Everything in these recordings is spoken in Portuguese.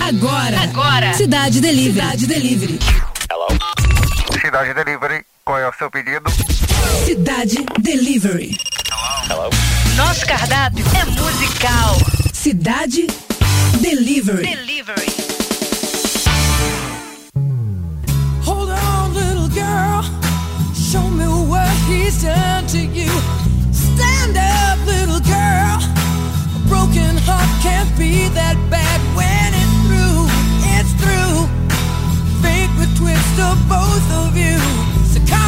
Agora. Agora. Cidade Delivery. Cidade Delivery. Hello. Cidade Delivery. Qual é o seu pedido? Cidade Delivery. Hello. Nosso cardápio é musical. Cidade Delivery. Delivery. Hold on, little girl. Show me what he's done to you. Stand up, little girl. A broken heart can't be that bad when twist of both of you. So come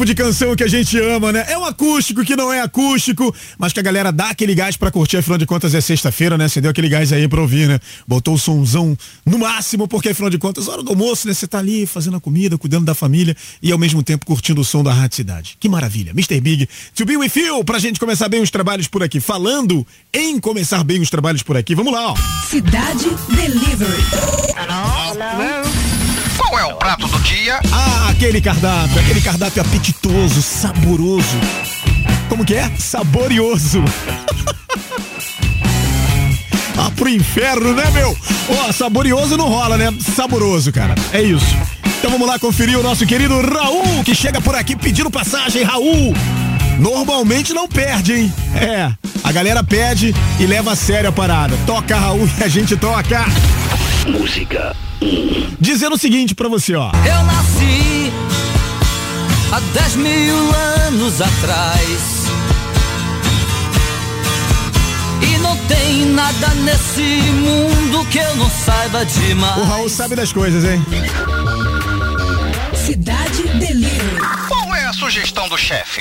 tipo de canção que a gente ama, né? É um acústico que não é acústico, mas que a galera dá aquele gás pra curtir, afinal de contas é sexta-feira, né? Você deu aquele gás aí pra ouvir, né? Botou o somzão no máximo, porque afinal de contas, hora do almoço, né? Você tá ali fazendo a comida, cuidando da família e ao mesmo tempo curtindo o som da Rádio Cidade. Que maravilha. Mr. Big, to be with you, pra gente começar bem os trabalhos por aqui. Falando em começar bem os trabalhos por aqui, vamos lá, ó. Cidade Delivery. Qual é o prato do dia? Ah, aquele cardápio, aquele cardápio apetitoso, saboroso. Como que é? Saborioso. ah, pro inferno, né, meu? Ó, saborioso não rola, né? Saboroso, cara. É isso. Então vamos lá conferir o nosso querido Raul, que chega por aqui pedindo passagem. Raul, normalmente não perde, hein? É, a galera pede e leva a sério a parada. Toca, Raul, e a gente toca. Música. Dizendo o seguinte pra você, ó. Eu nasci há 10 mil anos atrás. E não tem nada nesse mundo que eu não saiba demais. O Raul sabe das coisas, hein? Cidade sugestão do chefe?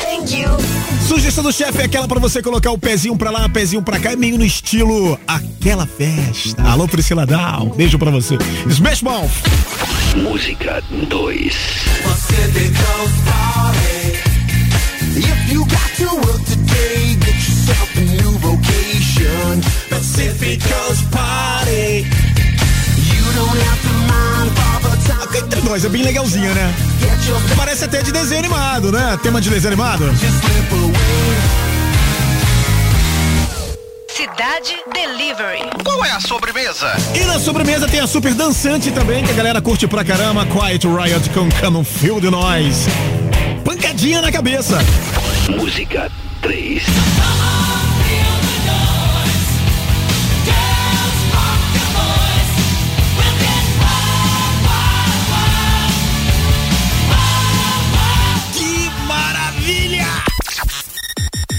Sugestão do chefe é aquela pra você colocar o pezinho pra lá, pezinho pra cá, é meio no estilo aquela festa. Alô, Priscila Dal, beijo pra você. Smash Mouth. Música 2. Pacific Coast Party. If you got to work today, get yourself a new vocation. Pacific Coast Party. You don't have to Entre nós, é bem legalzinha, né? Parece até de desenho animado, né? Tema de desenho animado. Cidade Delivery. Qual é a sobremesa? E na sobremesa tem a super dançante também, que a galera curte pra caramba. Quiet Riot com Come on Feel the Noise. Pancadinha na cabeça. Música 3.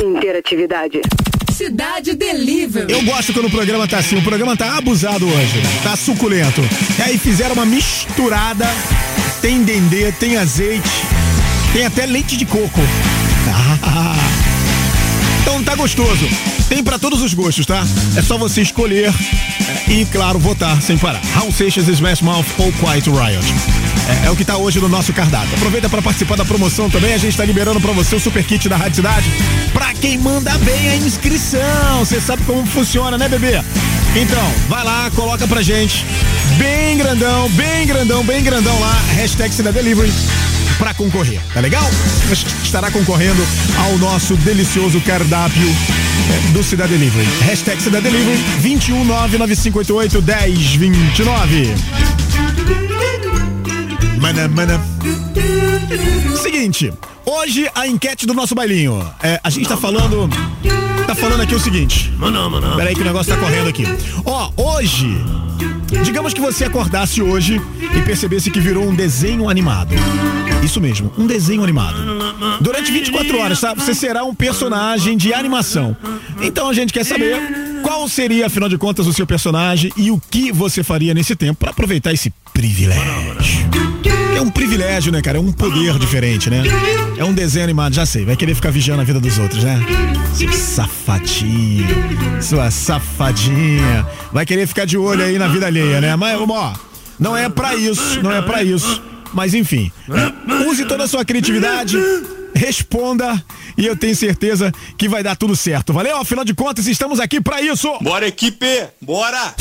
Interatividade. Cidade Delivery. Eu gosto quando o programa tá assim. O programa tá abusado hoje. Tá suculento. E aí fizeram uma misturada. Tem dendê, tem azeite, tem até leite de coco. Então tá gostoso. Tem pra todos os gostos, tá? É só você escolher é, e, claro, votar sem parar. Raul Seixas, Smash Mouth ou Quiet Riot. É, é o que tá hoje no nosso cardápio. Aproveita pra participar da promoção também. A gente tá liberando pra você o super kit da Rádio Cidade. Pra quem manda bem a inscrição. Você sabe como funciona, né, bebê? Então, vai lá, coloca pra gente. Bem grandão, bem grandão, bem grandão lá. Hashtag Cidade Delivery para concorrer, tá legal? Estará concorrendo ao nosso delicioso cardápio eh, do Cidade Delivery. Hashtag Cidade Delivery 21995881029. Mana, mana. Seguinte, hoje a enquete do nosso bailinho. É, a gente tá falando. Tá falando aqui o seguinte. Peraí que o negócio tá correndo aqui. Ó, hoje. Digamos que você acordasse hoje e percebesse que virou um desenho animado. Isso mesmo, um desenho animado. Durante 24 horas, tá? Você será um personagem de animação. Então a gente quer saber qual seria, afinal de contas, o seu personagem e o que você faria nesse tempo para aproveitar esse privilégio. É um privilégio, né, cara? É um poder diferente, né? É um desenho animado, já sei. Vai querer ficar vigiando a vida dos outros, né? Seu safadinho, sua safadinha. Vai querer ficar de olho aí na vida alheia, né? Mas, ó, não é pra isso, não é pra isso. Mas enfim, use toda a sua criatividade, responda e eu tenho certeza que vai dar tudo certo. Valeu? Afinal de contas, estamos aqui pra isso. Bora, equipe! Bora!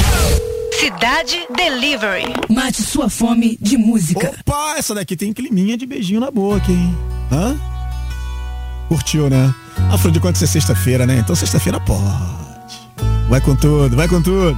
Cidade Delivery. Mate sua fome de música. Opa, essa daqui tem climinha de beijinho na boca, hein? Hã? Curtiu, né? Afinal de contas é sexta-feira, né? Então sexta-feira pode. Vai com tudo, vai com tudo.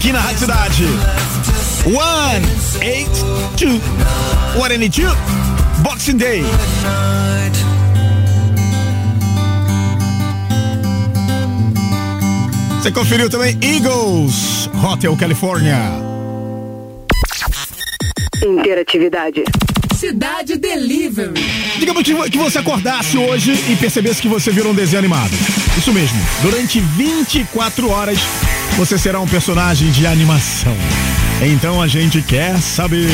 Blink na Rádio Cidade. One, eight, two. One and two. Boxing Day. Você conferiu também Eagles, Hotel California. Interatividade. Cidade Delivery. Digamos que você acordasse hoje e percebesse que você virou um desenho animado. Isso mesmo. Durante 24 horas você será um personagem de animação. Então a gente quer saber.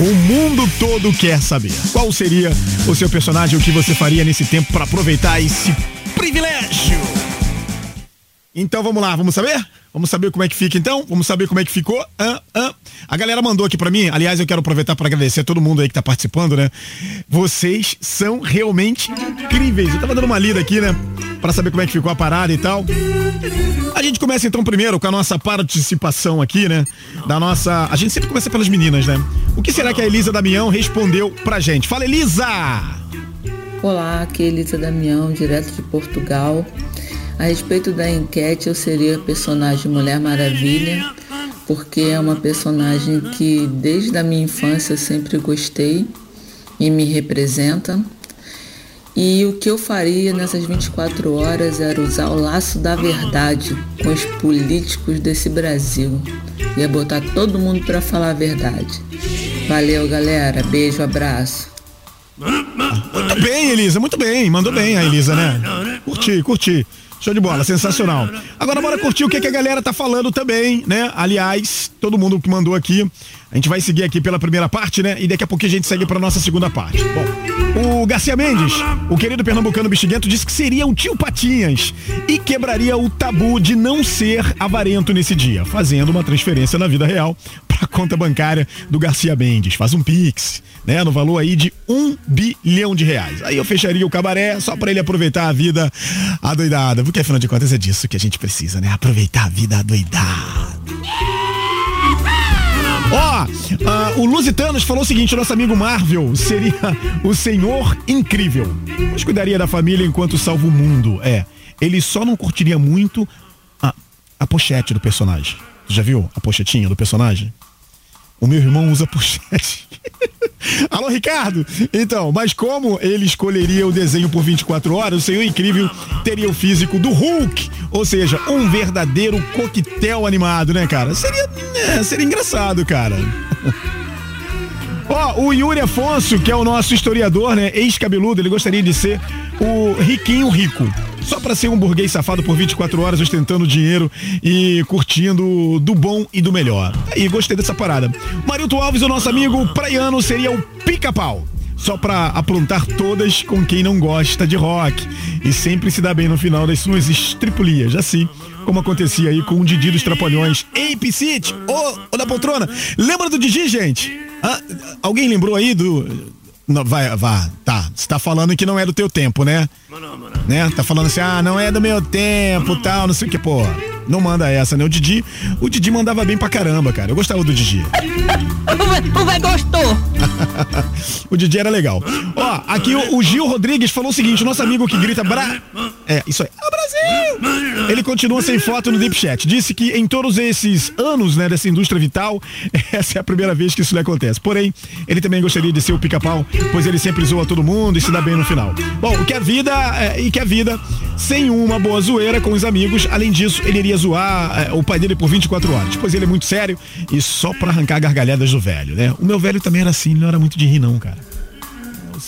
O mundo todo quer saber. Qual seria o seu personagem, o que você faria nesse tempo para aproveitar esse privilégio? Então vamos lá, vamos saber? Vamos saber como é que fica então? Vamos saber como é que ficou? Hã? Hã? A galera mandou aqui pra mim, aliás, eu quero aproveitar para agradecer a todo mundo aí que tá participando, né? Vocês são realmente incríveis. Eu tava dando uma lida aqui, né? Pra saber como é que ficou a parada e tal. A gente começa então primeiro com a nossa participação aqui, né? Da nossa. A gente sempre começa pelas meninas, né? O que será que a Elisa Damião respondeu pra gente? Fala, Elisa! Olá, aqui é Elisa Damião, direto de Portugal. A respeito da enquete, eu seria a personagem Mulher Maravilha, porque é uma personagem que desde a minha infância eu sempre gostei e me representa. E o que eu faria nessas 24 horas era usar o laço da verdade com os políticos desse Brasil. Ia botar todo mundo para falar a verdade. Valeu, galera. Beijo, abraço. Muito bem, Elisa, muito bem. Mandou bem a Elisa, né? Curti, curti. Show de bola, sensacional. Agora bora curtir o que, que a galera tá falando também, né? Aliás, todo mundo que mandou aqui, a gente vai seguir aqui pela primeira parte, né? E daqui a pouquinho a gente segue pra nossa segunda parte. Bom, o Garcia Mendes, o querido pernambucano bexiguento, disse que seria o tio Patinhas e quebraria o tabu de não ser avarento nesse dia, fazendo uma transferência na vida real pra conta bancária do Garcia Mendes. Faz um pix, né? No valor aí de um bilhão de reais. Aí eu fecharia o cabaré só pra ele aproveitar a vida adoidada, porque afinal de contas é disso que a gente precisa, né? Aproveitar a vida adoidada. Ó, ah, o Lusitanos falou o seguinte: nosso amigo Marvel seria o Senhor Incrível, mas cuidaria da família enquanto salva o mundo. É, ele só não curtiria muito a, a pochete do personagem. Já viu a pochetinha do personagem? O meu irmão usa pochete. Alô, Ricardo? Então, mas como ele escolheria o desenho por 24 horas, o Senhor Incrível teria o físico do Hulk. Ou seja, um verdadeiro coquetel animado, né, cara? Seria, é, seria engraçado, cara. Ó, o Yuri Afonso, que é o nosso historiador, né, ex-cabeludo, ele gostaria de ser o riquinho rico. Só pra ser um burguês safado por 24 horas, ostentando dinheiro e curtindo do bom e do melhor. Aí, gostei dessa parada. Marilto Alves, o nosso amigo praiano, seria o pica-pau. Só pra aprontar todas com quem não gosta de rock. E sempre se dá bem no final das suas estripulias. Assim como acontecia aí com o Didi dos Trapalhões. Ei, Piscite! Ô, ô da poltrona! Lembra do Didi, gente? Ah, alguém lembrou aí do. Não, vai, vá, tá. Você tá falando que não é do teu tempo, né? Né? Tá falando assim, ah, não é do meu tempo, tal, não sei o que, pô. Não manda essa, né? O Didi, o Didi mandava bem pra caramba, cara. Eu gostava do Didi. O vai gostou. o Didi era legal. Ó, aqui o, o Gil Rodrigues falou o seguinte: o nosso amigo que grita Bra. É, isso aí. Ah, Brasil! Ele continua sem foto no Deep Chat. Disse que em todos esses anos, né, dessa indústria vital, essa é a primeira vez que isso lhe acontece. Porém, ele também gostaria de ser o pica-pau, pois ele sempre zoa todo mundo e se dá bem no final. Bom, o que a vida é, e que a vida sem uma boa zoeira com os amigos. Além disso, ele iria zoar é, o pai dele por 24 horas, pois ele é muito sério e só pra arrancar gargalhadas do velho, né? O meu velho também era assim, ele não era muito de rir, não, cara.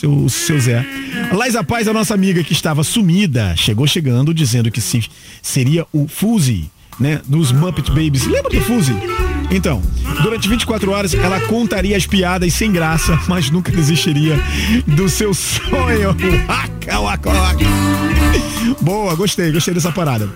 Seu, seu Zé. Laisa Paz, a nossa amiga que estava sumida, chegou chegando dizendo que se, seria o Fuzzy, né? Dos Muppet Babies. Lembra do Fuzzy? Então, durante 24 horas ela contaria as piadas sem graça, mas nunca desistiria do seu sonho. Boa, gostei, gostei dessa parada.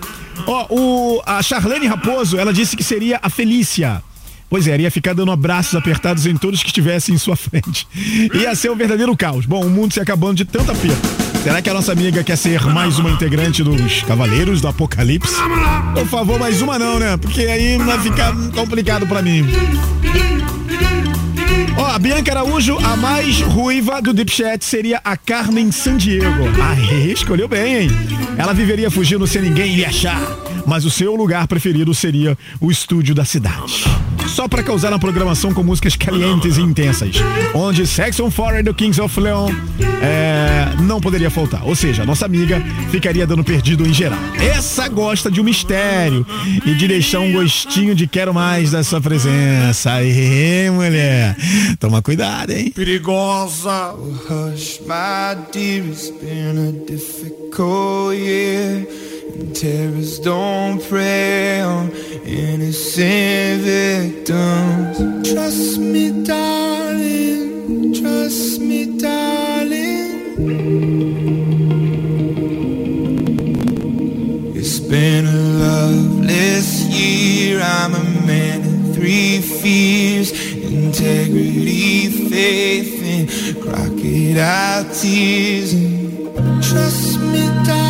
Ó, o, a Charlene Raposo, ela disse que seria a Felícia. Pois é, ia ficar dando abraços apertados em todos que estivessem em sua frente. Ia ser um verdadeiro caos. Bom, o mundo se acabando de tanta perda. Será que a nossa amiga quer ser mais uma integrante dos Cavaleiros do Apocalipse? Por favor, mais uma não, né? Porque aí vai ficar complicado pra mim. Ó, a Bianca Araújo, a mais ruiva do Deep Chat seria a Carmen Sandiego. Aê, escolheu bem, hein? Ela viveria fugindo sem ninguém lhe achar, mas o seu lugar preferido seria o estúdio da cidade. Só para causar na programação com músicas calientes e intensas, onde Saxon Foreign do Kings of Leon é, não poderia faltar. Ou seja, nossa amiga ficaria dando perdido em geral. Essa gosta de um mistério e de deixar um gostinho de quero mais da sua presença. Aê, mulher. Toma cuidado, hein? Perigosa. Oh, hush, my dear, it's been a difficult year. Terrorists don't prey on innocent victims. Trust me, darling. Trust me, darling. It's been a loveless year. I'm a man of three fears integrity, faith, and crocodile tears. And trust me, darling,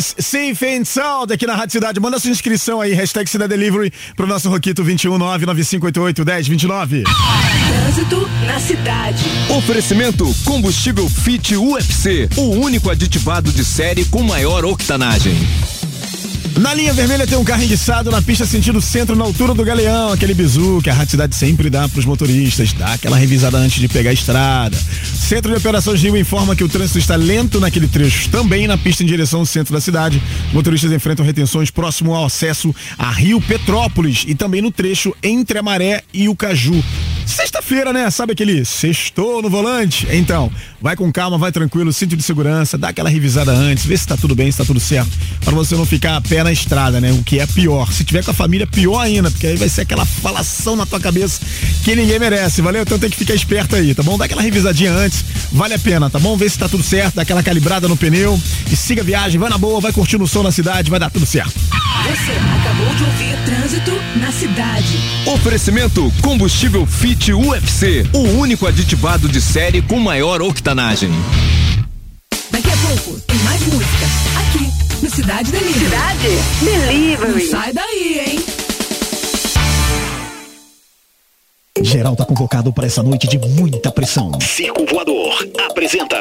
Cities, Safe and Sound aqui na Rádio Cidade. Manda sua inscrição aí, hashtag Cidade Delivery pro nosso Roquito 21995881029. Trânsito na cidade. Oferecimento Combustível Fit UFC, o único aditivado de série com maior octanagem. Na linha vermelha tem um carro enguiçado na pista sentido centro, na altura do Galeão, aquele bizu que a Rádio Cidade sempre dá pros motoristas, dá aquela revisada antes de pegar a estrada. Centro de Operações Rio informa que o trânsito está lento naquele trecho, também na pista em direção ao centro da cidade. Motoristas enfrentam retenções próximo ao acesso a Rio Petrópolis e também no trecho entre a Maré e o Caju. Sexta-feira, né? Sabe aquele sextou no volante? Então, vai com calma, vai tranquilo, cinto de segurança, dá aquela revisada antes, vê se tá tudo bem, se tá tudo certo, para você não ficar a pé na estrada, né? O que é pior. Se tiver com a família, pior ainda, porque aí vai ser aquela falação na tua cabeça que ninguém merece, valeu? Então tem que ficar esperto aí, tá bom? Dá aquela revisadinha antes, vale a pena, tá bom? Vê se tá tudo certo, dá aquela calibrada no pneu e siga a viagem, vai na boa, vai curtindo o som na cidade, vai dar tudo certo. Você acabou de ouvir Trânsito na cidade. Oferecimento Combustível Fit UFC, o único aditivado de série com maior octanagem. Daqui a pouco tem mais música aqui no Cidade Delivery. Cidade Delivery. Não sai daí, hein? Geral tá convocado para essa noite de muita pressão. Circo Voador apresenta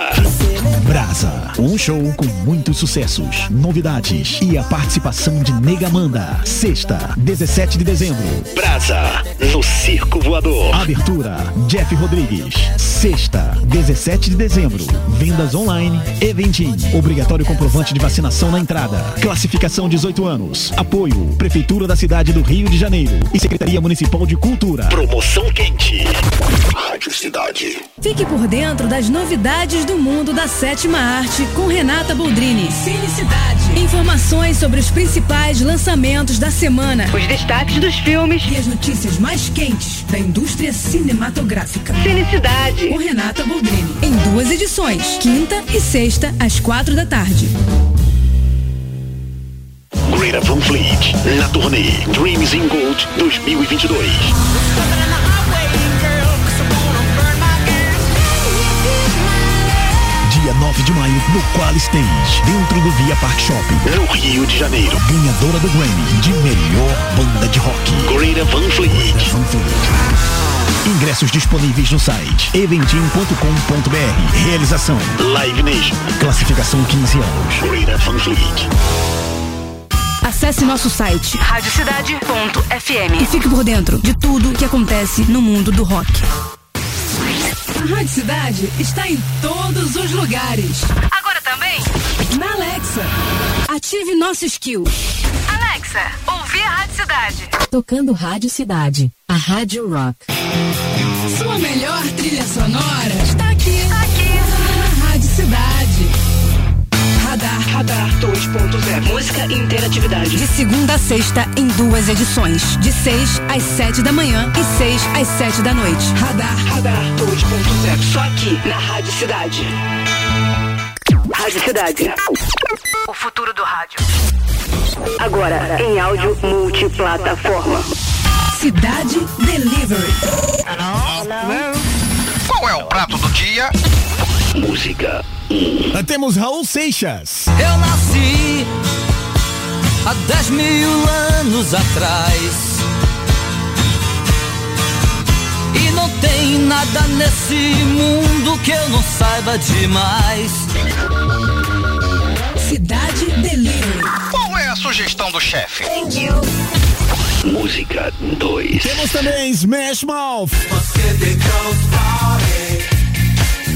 Brasa, um show com muitos sucessos, novidades e a participação de Negamanda. Sexta, 17 de dezembro. Brasa no Circo Voador. Abertura, Jeff Rodrigues. Sexta, 17 de dezembro. Vendas online, Eventim. Obrigatório comprovante de vacinação na entrada. Classificação 18 anos. Apoio, Prefeitura da cidade do Rio de Janeiro e Secretaria Municipal de Cultura. Promoção quente. Rádio Cidade. Fique por dentro das novidades do mundo da sétima arte com Renata Boldrini. Felicidade. Informações sobre os principais lançamentos da semana. Os destaques dos filmes. E as notícias mais quentes da indústria cinematográfica. Felicidade. Com Renata Boldrini. Em duas edições, quinta e sexta, às quatro da tarde. Greta Van Fleet, na turnê Dreams in Gold 2022. Dia 9 de maio, no Qual Stage, dentro do Via Park Shopping. No Rio de Janeiro. Ganhadora do Grammy de melhor banda de rock. Greta Van Fleet. Van Fleet. Ingressos disponíveis no site eventim.com.br. Realização Live Nation. Classificação 15 anos. Greta Van Fleet. Acesse nosso site Radiocidade.fm e fique por dentro de tudo que acontece no mundo do rock. A Rádio Cidade está em todos os lugares. Agora também? Na Alexa. Ative nosso skill. Alexa, ouvir a Rádio Cidade. Tocando Rádio Cidade. A Rádio Rock. Sua melhor trilha sonora 2.0. Música e interatividade. De segunda a sexta, em duas edições. De 6 às 7 da manhã e 6 às 7 da noite. Radar. Radar 2.0. Só aqui, na Rádio Cidade. Rádio Cidade. O futuro do rádio. Agora, em áudio multiplataforma. Cidade Delivery. Qual é o prato do dia? Música. Ah, Temos Raul Seixas. Eu nasci há 10 mil anos atrás. E não tem nada nesse mundo que eu não saiba demais. Cidade Delivery. Qual é a sugestão do chefe? Música 2. Temos também Smash Mouth.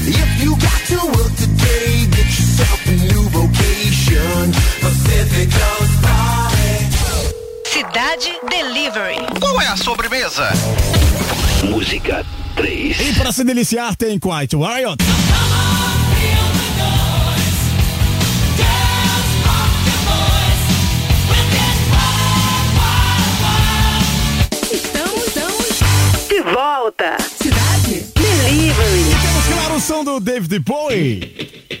If you got to work today, get yourself a new vocation. Pacific Coast Party. Cidade Delivery. Qual é a sobremesa? Música 3. E para se deliciar tem Quiet Riot. De volta. Cidade Delivery. Temos claro o som do David Bowie.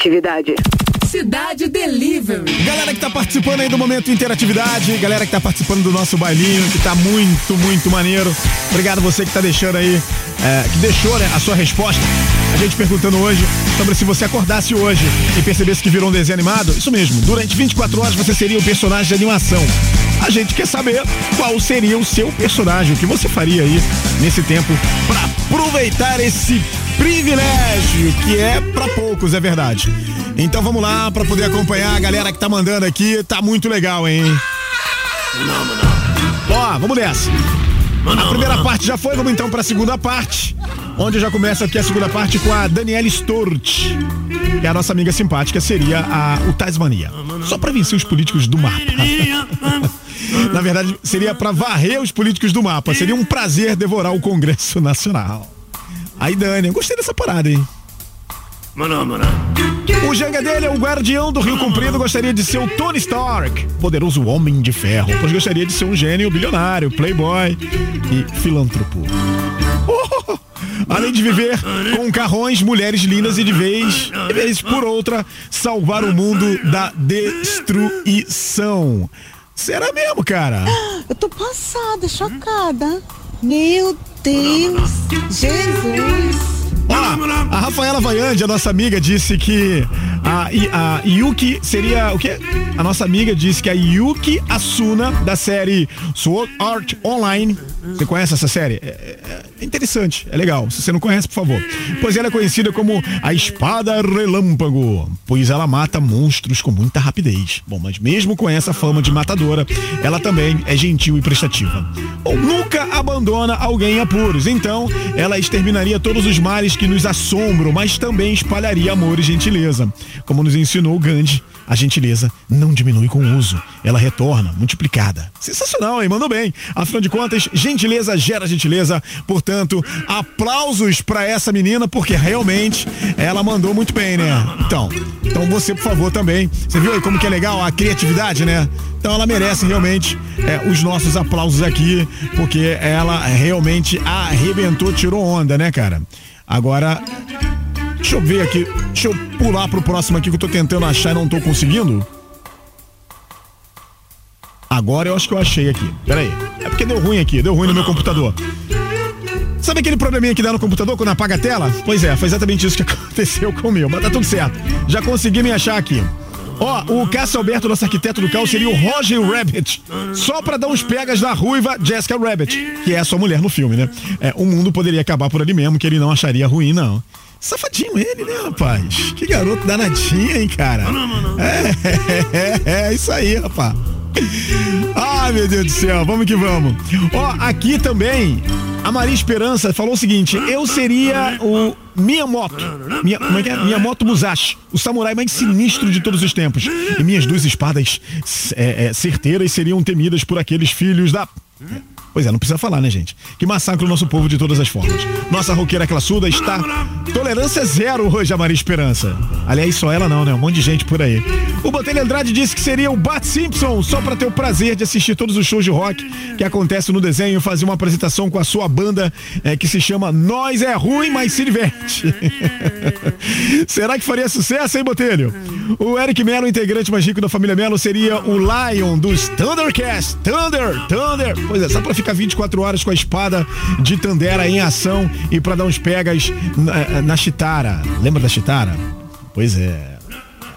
Interatividade. Cidade Delivery. Galera que tá participando aí do Momento Interatividade, galera que tá participando do nosso bailinho, que tá muito, muito maneiro. Obrigado você que tá deixando aí, é, que deixou né, a sua resposta. A gente perguntando hoje sobre se você acordasse hoje e percebesse que virou um desenho animado. Isso mesmo, durante 24 horas você seria um personagem de animação. A gente quer saber qual seria o seu personagem, o que você faria aí nesse tempo para aproveitar esse privilégio que é para poucos, é verdade. Então vamos lá para poder acompanhar a galera que tá mandando aqui, tá muito legal, hein? Ó, vamos nessa. A primeira parte já foi, vamos então para a segunda parte, onde já começa aqui a segunda parte com a Daniela Sturt, que é a nossa amiga simpática, seria a, o Tasmania. Só para vencer os políticos do mapa. Na verdade, seria para varrer os políticos do mapa. Seria um prazer devorar o Congresso Nacional. Aí, Dani, eu gostei dessa parada, hein? O Janga dele é o guardião do Rio Comprido, gostaria de ser o Tony Stark, poderoso homem de ferro, pois gostaria de ser um gênio bilionário, playboy e filântropo. Oh! Além de viver com carrões, mulheres lindas e de vez, de vez por outra, salvar o mundo da destruição. Será mesmo, cara? Eu tô passada, chocada. Meu Deus, Jesus. Ó, a Rafaela Vaiande, a nossa amiga, disse que a, a Yuki seria o quê? A nossa amiga disse que a Yuki Asuna da série Sword Art Online. Você conhece essa série? É, é- é interessante, é legal. Se você não conhece, por favor. Pois ela é conhecida como a Espada Relâmpago, pois ela mata monstros com muita rapidez. Bom, mas mesmo com essa fama de matadora, ela também é gentil e prestativa. Bom, nunca abandona alguém em apuros, então ela exterminaria todos os males que nos assombram, mas também espalharia amor e gentileza. Como nos ensinou Gandhi, a gentileza não diminui com o uso, ela retorna multiplicada. Sensacional, hein? Mandou bem. Afinal de contas, gentileza gera gentileza. Portanto, aplausos pra essa menina, porque realmente ela mandou muito bem, né? Então, então você, por favor, também. Você viu aí como que é legal a criatividade, né? Então ela merece realmente é, os nossos aplausos aqui, porque ela realmente arrebentou, tirou onda, né, cara? Agora, deixa eu ver aqui, deixa eu pular pro próximo aqui que eu tô tentando achar e não tô conseguindo. Agora eu acho que eu achei aqui. Pera aí. É porque deu ruim aqui, deu ruim no meu computador. Sabe aquele probleminha que dá no computador quando apaga a tela? Pois é, foi exatamente isso que aconteceu com o meu, mas tá tudo certo. Já consegui me achar aqui. Ó, o Cássio Alberto, nosso arquiteto do caos, seria o Roger Rabbit. Só pra dar uns pegas da ruiva Jessica Rabbit, que é a sua mulher no filme, né? É, o mundo poderia acabar por ali mesmo, que ele não acharia ruim, não. Safadinho ele, né, rapaz? Que garoto danadinho, hein, cara? É, é, é, é isso aí, rapaz. Ah, meu Deus do céu, vamos que vamos. Ó, aqui também, a Maria Esperança falou o seguinte: eu seria o Miyamoto. Minha, como é que é? Miyamoto Musashi, o samurai mais sinistro de todos os tempos. E minhas duas espadas é, é, certeiras seriam temidas por aqueles filhos da. Pois é, não precisa falar, né, gente? Que massacra o nosso povo de todas as formas. Nossa roqueira classuda está. Tolerância zero hoje, a Maria Esperança. Aliás, só ela não, né? Um monte de gente por aí. O Botelho Andrade disse que seria o Bart Simpson, só pra ter o prazer de assistir todos os shows de rock que acontecem no desenho e fazer uma apresentação com a sua banda é, que se chama Nós é Ruim, mas se diverte. Será que faria sucesso, hein, Botelho? O Eric Melo, integrante mais rico da família Melo, seria o Lion dos Thundercats. Thunder, Thunder. Pois é, só pra ficar 24 horas com a espada de Tandera em ação e pra dar uns pegas na, Chitara. Lembra da Chitara? Pois é.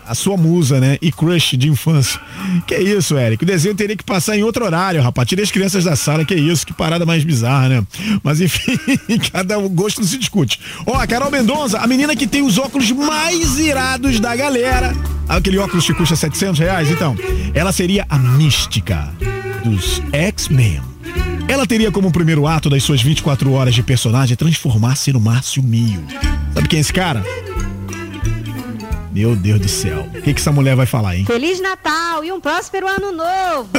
A sua musa, né? E crush de infância. Que isso, Eric? O desenho teria que passar em outro horário, rapaz. Tira as crianças da sala, que isso, que parada mais bizarra, né? Mas enfim, cada gosto não se discute. Ó, a Carol Mendonça, a menina que tem os óculos mais irados da galera. Aquele óculos que custa 700 reais, então. Ela seria a mística dos X-Men. Ela teria como primeiro ato das suas 24 horas de personagem transformar-se no Márcio Mio. Sabe quem é esse cara? Meu Deus do céu. O que, que essa mulher vai falar, hein? Feliz Natal e um próspero ano novo.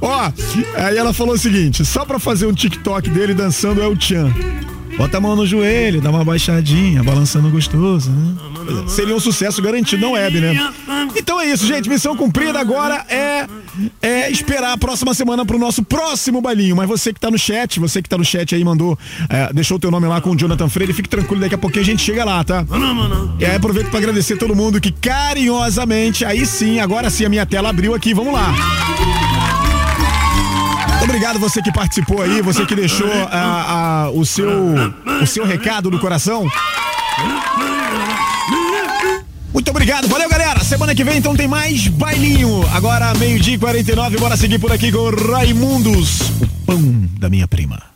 Ó, aí ela falou o seguinte: só pra fazer um TikTok dele dançando é o Tchan. Bota a mão no joelho, dá uma baixadinha, balançando gostoso, né? Seria um sucesso garantido na web, né? Então é isso, gente. Missão cumprida agora é, é esperar a próxima semana pro nosso próximo bailinho. Mas você que tá no chat, você que tá no chat aí, mandou, é, deixou o teu nome lá com o Jonathan Freire, fique tranquilo, daqui a pouquinho a gente chega lá, tá? E aí aproveito pra agradecer todo mundo que carinhosamente, aí sim, agora sim a minha tela abriu aqui, vamos lá. Obrigado você que participou aí, você que deixou ah, ah, o, seu, o seu recado do coração. Muito obrigado, valeu galera. Semana que vem então tem mais bailinho. Agora meio-dia e 49, bora seguir por aqui com Raimundos, o pão da minha prima.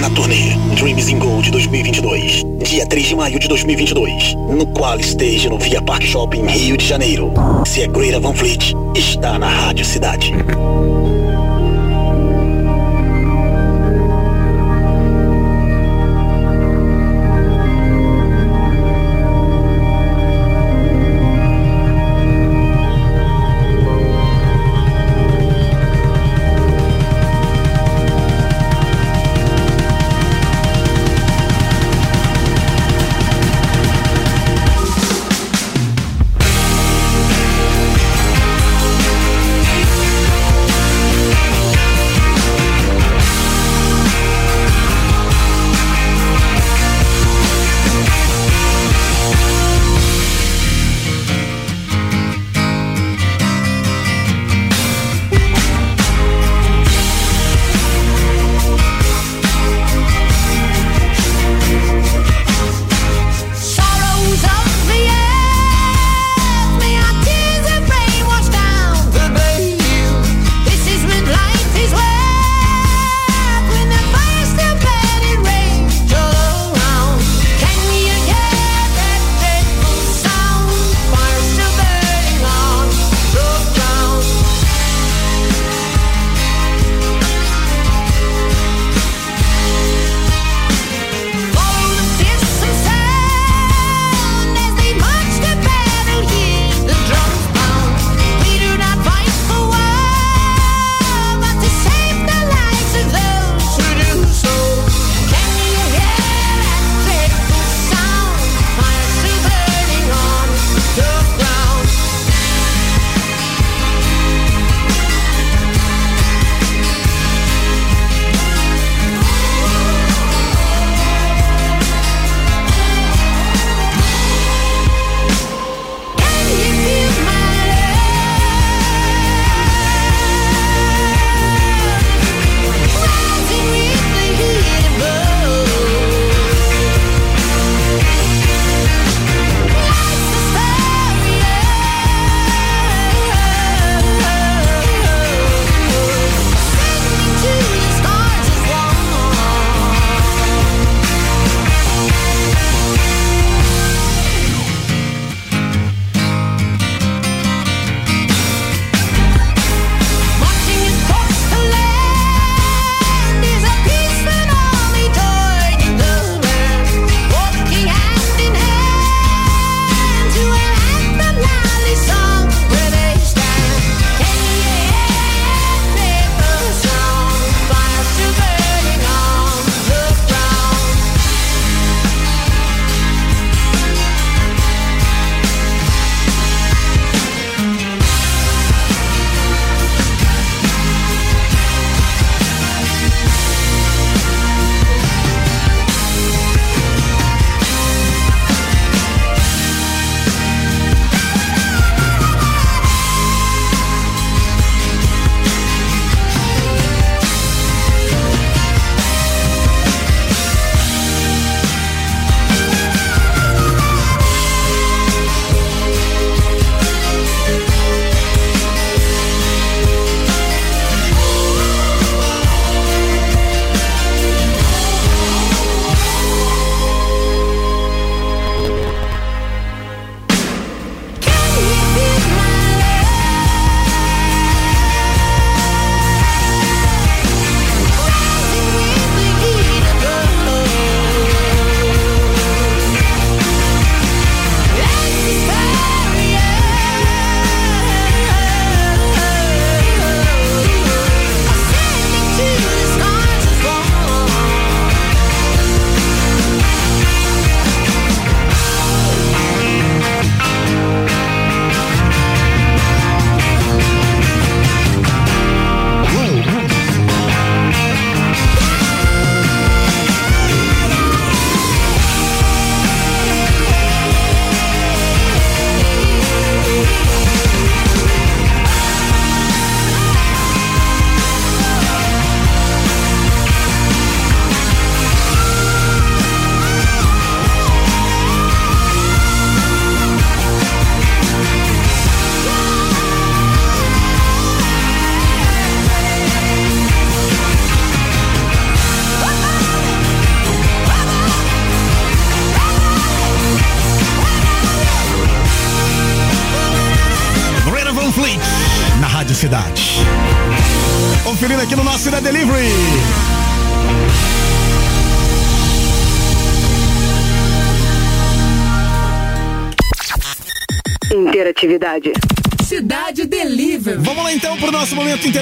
Na turnê Dreams in Gold 2022, dia 3 de maio de 2022, no qual esteja no Via Park Shopping, Rio de Janeiro. Se é Greta Van Fleet, está na Rádio Cidade.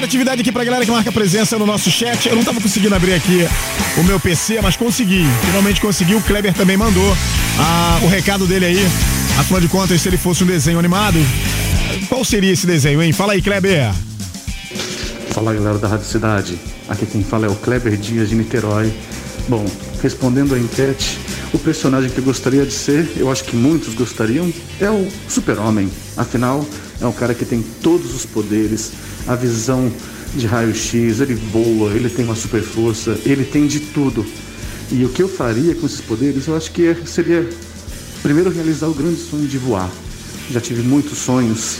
Nosso momento de interatividade aqui pra galera que marca presença no nosso chat. Eu não tava conseguindo abrir aqui o meu PC, mas consegui. Finalmente consegui. O Kleber também mandou ah, o recado dele aí. Afinal de contas, se ele fosse um desenho animado, qual seria esse desenho, hein? Fala aí, Kleber. Fala galera da Rádio Cidade, aqui quem fala é o Kleber Dias de Niterói. Bom, respondendo à enquete, o personagem que eu gostaria de ser, eu acho que muitos gostariam, é o Super-Homem. Afinal, é um cara que tem todos os poderes, a visão de raio-x, ele voa, ele tem uma super força, ele tem de tudo. E o que eu faria com esses poderes, eu acho que é- seria primeiro realizar o grande sonho de voar. Já tive muitos sonhos,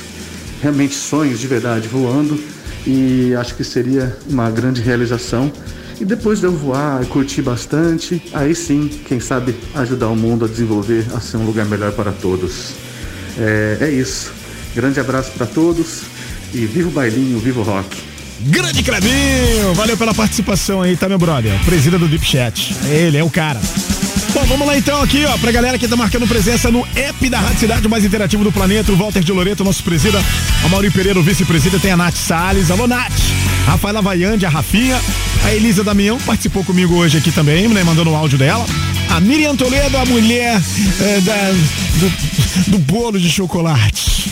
realmente sonhos de verdade voando e acho que seria uma grande realização. E depois de eu voar curtir bastante, aí sim, quem sabe ajudar o mundo a desenvolver, a ser um lugar melhor para todos. É, é isso. Grande abraço para todos e viva o bailinho, viva o rock. Grande Clebinho! Valeu pela participação aí, tá, meu brother? Presida do Deep Chat. Ele é o cara. Bom, vamos lá então aqui, ó, pra galera que tá marcando presença no app da Rádio Cidade, o mais interativo do planeta, o Walter de Loreto, nosso presida, a Mauri Pereira, o vice-presida, tem a Nath Salles, alô Nath, Rafaela Vaiande, a Rafinha, a Elisa Damião participou comigo hoje aqui também, né, mandando o áudio dela, a Miriam Toledo, a mulher eh, da, do, do bolo de chocolate.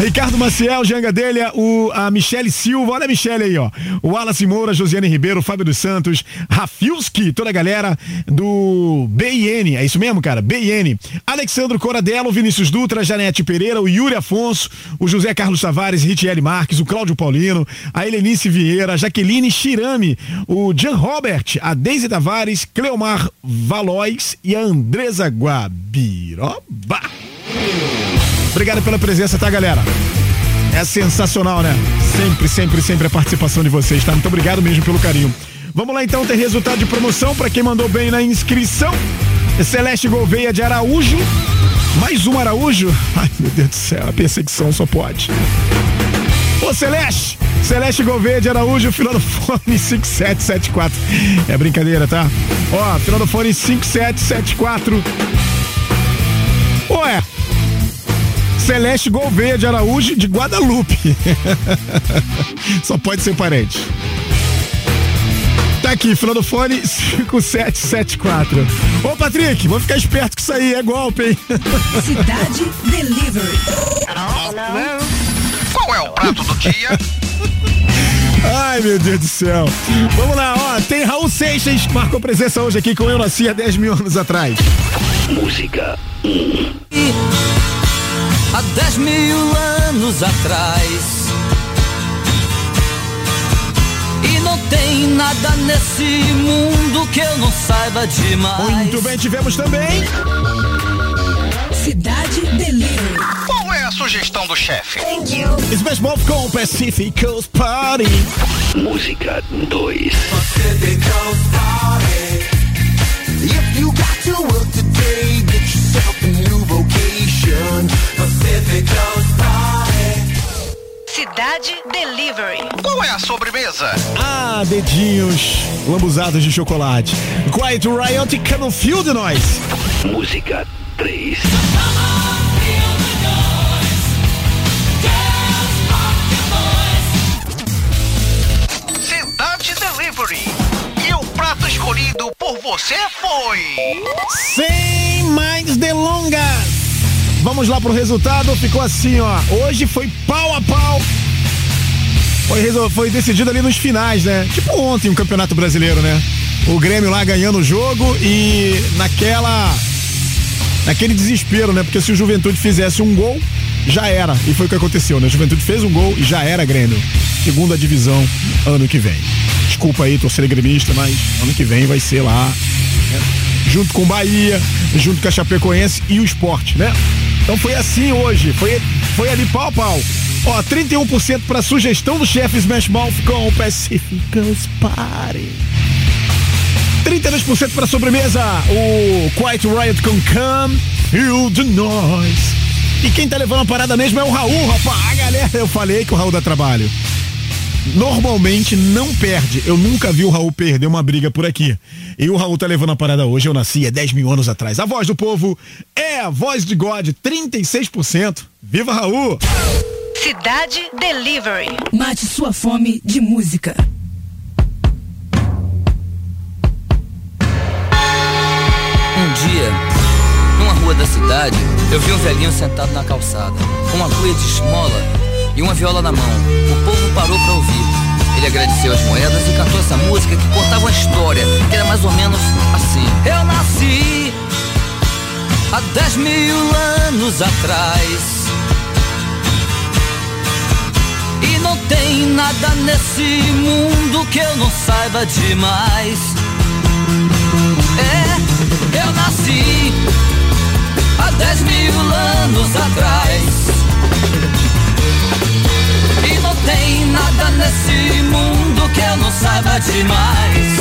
Ricardo Maciel, Janga Delha, o, a Michele Silva, olha a Michele aí, ó. O Wallace Moura, Josiane Ribeiro, Fábio dos Santos, Rafilski, toda a galera do BIN, é isso mesmo, cara? BIN. Alexandro Coradello, Vinícius Dutra, Janete Pereira, o Yuri Afonso, o José Carlos Tavares, Ritiele Marques, o Cláudio Paulino, a Helenice Vieira, a Jaqueline Chirame, o Jean Robert, a Deise Tavares, Cleomar Valois e a Andresa Guabiroba. Obrigado pela presença, tá, galera? É sensacional, né? Sempre, sempre, sempre a participação de vocês, tá? Muito obrigado mesmo pelo carinho. Vamos lá então ter resultado de promoção para quem mandou bem na inscrição. Celeste Gouveia de Araújo. Mais um Araújo? Ai, meu Deus do céu, a perseguição só pode. Ô Celeste! Celeste Gouveia de Araújo, final do fone 5774. É brincadeira, tá? Ó, final do fone 5774. Ué, Celeste Gouveia de Araújo de Guadalupe. Só pode ser parente. Tá aqui, final do fone 5774. Ô, Patrick, vou ficar esperto que isso aí é golpe, hein? Cidade Delivery. Qual é o prato do dia? Ai, meu Deus do céu. Vamos lá, ó. Tem Raul Seixas, marcou presença hoje aqui com Eu Nasci há 10 mil anos atrás. Música. Há 10 mil anos atrás. E não tem nada nesse mundo que eu não saiba demais. Muito bem, tivemos também. Cidade Delivery. Qual é a sugestão do chefe? Smash Mouth com Pacific Coast Party. Música 2. If you got to work today, get yourself a new vocation. Pacific Coast Party. Cidade Delivery. Qual é a sobremesa? Ah, dedinhos lambuzados de chocolate. Quiet Riot Canonfield de nós. Música 3. Cidade Delivery. E o prato escolhido por você foi. Sem mais delongas. Vamos lá pro resultado. Ficou assim, ó. Hoje foi pau a pau. Foi, resol- foi decidido ali nos finais, né? Tipo ontem, um campeonato brasileiro, né? O Grêmio lá ganhando o jogo e naquela. Naquele desespero, né? Porque se o Juventude fizesse um gol, já era. E foi o que aconteceu, né? O Juventude fez um gol e já era Grêmio. Segunda divisão ano que vem. Desculpa aí, torcedor gremista, mas ano que vem vai ser lá. né? Junto com o Bahia, junto com a Chapecoense e o esporte, né? Então foi assim hoje. Foi, foi ali pau pau. Ó, 31% para sugestão do chefe Smash Mouth com o Pacific Coast Party. 32% para sobremesa, o Quiet Riot com Come Feel the Noise. E quem tá levando a parada mesmo é o Raul, rapaz. A galera, eu falei que o Raul dá trabalho. Normalmente não perde. Eu nunca vi o Raul perder uma briga por aqui. E o Raul tá levando a parada hoje. Eu nasci há 10 mil anos atrás. A voz do povo é a voz de God, 36%. Viva Raul! Cidade Delivery. Mate sua fome de música. Um dia, numa rua da cidade, eu vi um velhinho sentado na calçada, com uma cuia de esmola e uma viola na mão. O povo parou para ouvir. Ele agradeceu as moedas e cantou essa música que contava uma história, que era mais ou menos assim. Eu nasci há 10 mil anos atrás. E não tem nada nesse mundo que eu não saiba demais. É, eu nasci há 10 mil anos atrás. Tem nada nesse mundo que eu não saiba demais.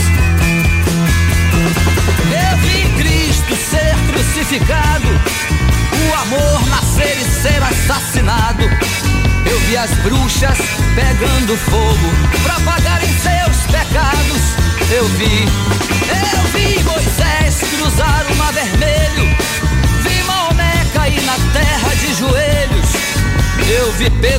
Eu vi Cristo ser crucificado, o amor nascer e ser assassinado. Eu vi as bruxas pegando fogo pra pagarem seus pecados. Eu vi, eu vi Moisés cruzar o mar vermelho. Vi Maomé cair na terra de joelhos. Eu vi Pedro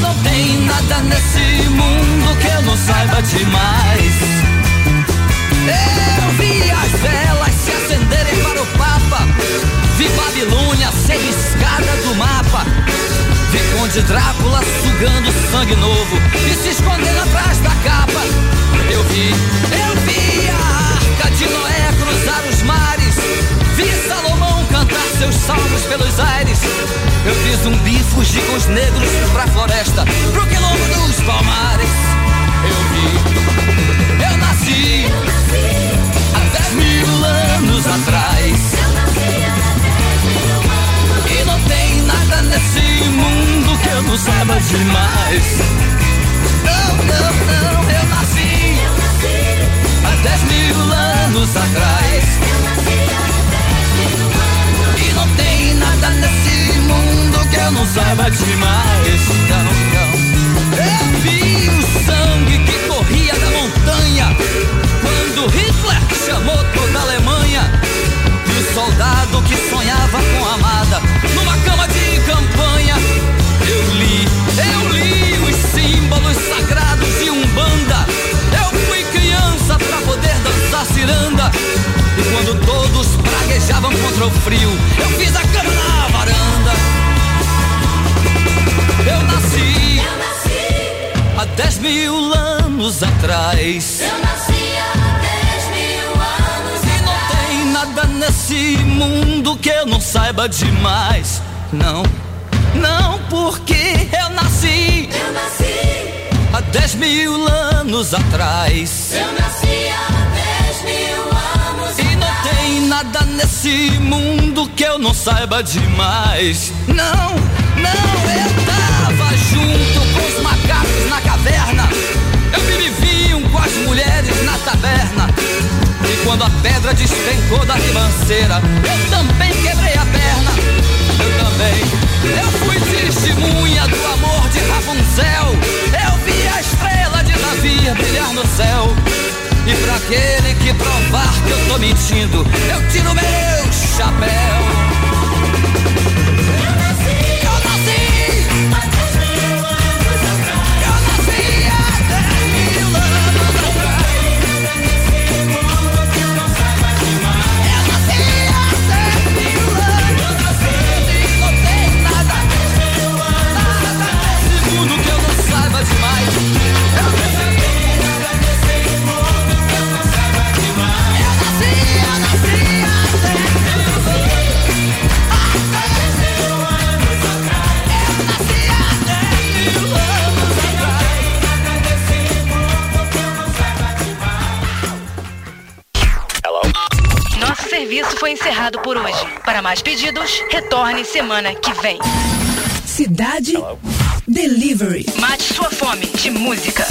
Não tem nada nesse mundo que eu não saiba demais. Eu vi as velas se acenderem para o Papa. Vi Babilônia ser riscada do mapa. Vi Conde Drácula sugando sangue novo e se escondendo atrás da capa. Eu vi, eu vi a arca de Noé. Vi Salomão cantar seus salmos pelos aires. Eu vi zumbi fugir com os negros pra floresta, pro quilombo dos palmares. Eu vi, eu nasci, há dez mil anos atrás. E não tem nada nesse mundo que eu não saiba demais. Não, não, não, eu nasci, há dez mil anos atrás. E não tem nada nesse mundo que eu não saiba demais. Não, não. Eu vi o sangue que corria da montanha quando Hitler chamou toda a Alemanha. E o soldado que sonhava com a amada numa cama de campanha. Eu li, eu li os símbolos sagrados de Umbanda. Eu fui criança pra poder dançar ciranda. E quando todos praguejavam contra o frio, eu fiz a cama na varanda. Eu nasci, há dez mil anos atrás. Eu nasci há 10 mil anos E não tem nada nesse mundo que eu não saiba demais. Não, não, porque eu nasci. Eu nasci, há dez mil anos atrás. eu nasci há nada nesse mundo que eu não saiba demais. Não, não, eu tava junto com os macacos na caverna. Eu bebi vinho com as mulheres na taberna. E quando a pedra despencou da ribanceira, eu também quebrei a perna. Eu também, eu fui testemunha do amor de Rapunzel. Eu vi a estrela de Davi brilhar no céu. E pra aquele que provar que eu tô mentindo, eu tiro meu chapéu. Encerrado por hoje. Para mais pedidos, retorne semana que vem. Cidade Delivery. Mate sua fome de música.